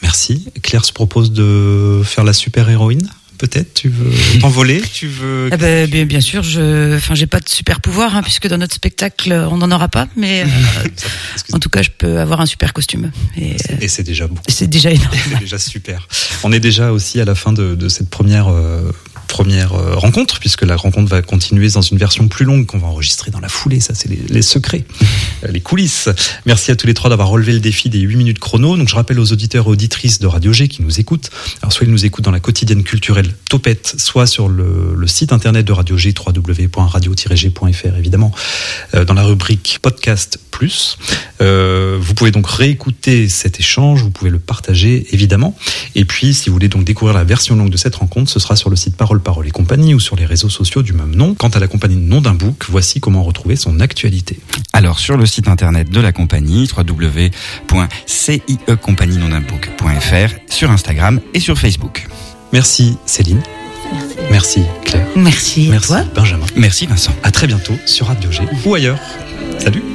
Merci. Claire se propose de faire la super héroïne. Peut-être? Tu veux t'envoler, tu veux. Ah bien, bien sûr, je, enfin, j'ai pas de super pouvoir hein, puisque dans notre spectacle on n'en aura pas, mais euh, en tout cas, je peux avoir un super costume. Et, Et c'est déjà beaucoup. c'est déjà énorme. C'est déjà super. On est déjà aussi à la fin de, de cette première euh, première euh, rencontre, puisque la rencontre va continuer dans une version plus longue qu'on va enregistrer dans la foulée. Ça, c'est les, les secrets, les coulisses. Merci à tous les trois d'avoir relevé le défi des 8 minutes chrono. Donc, je rappelle aux auditeurs et auditrices de Radio G qui nous écoutent. Alors, soit ils nous écoutent dans la quotidienne culturelle Topette, soit sur le, le site internet de Radio G, www.radio-g.fr, évidemment, euh, dans la rubrique podcast plus. Euh, vous pouvez donc réécouter cet échange, vous pouvez le partager, évidemment. Et puis, si vous voulez donc découvrir la version longue de cette rencontre, ce sera sur le site Parole Parole et compagnie ou sur les réseaux sociaux du même nom. Quant à la compagnie Nom d'un bouc, voici comment retrouver son actualité. Alors sur le site internet de la compagnie www.ciecompagnienondunbook.fr sur Instagram et sur Facebook. Merci Céline. Merci Claire. Merci. Merci Benjamin. Merci Vincent. À très bientôt sur Radio G ou ailleurs. Salut.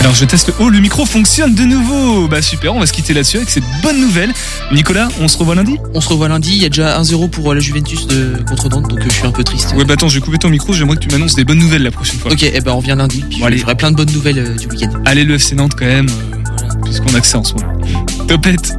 Alors je teste. Oh, le micro fonctionne de nouveau. Bah super, on va se quitter là-dessus avec cette bonne nouvelle. Nicolas, on se revoit lundi? On se revoit lundi, il y a déjà 1-0 pour euh, la Juventus de, contre Nantes, donc euh, je suis un peu triste. Ouais, bah attends, je vais couper ton micro. J'aimerais que tu m'annonces des bonnes nouvelles la prochaine fois. Ok, et ben on revient lundi, puis Bon, allez. je ferai plein de bonnes nouvelles euh, du week-end. Allez, le FC Nantes quand même, euh, puisqu'on a que ça en ce moment. Topette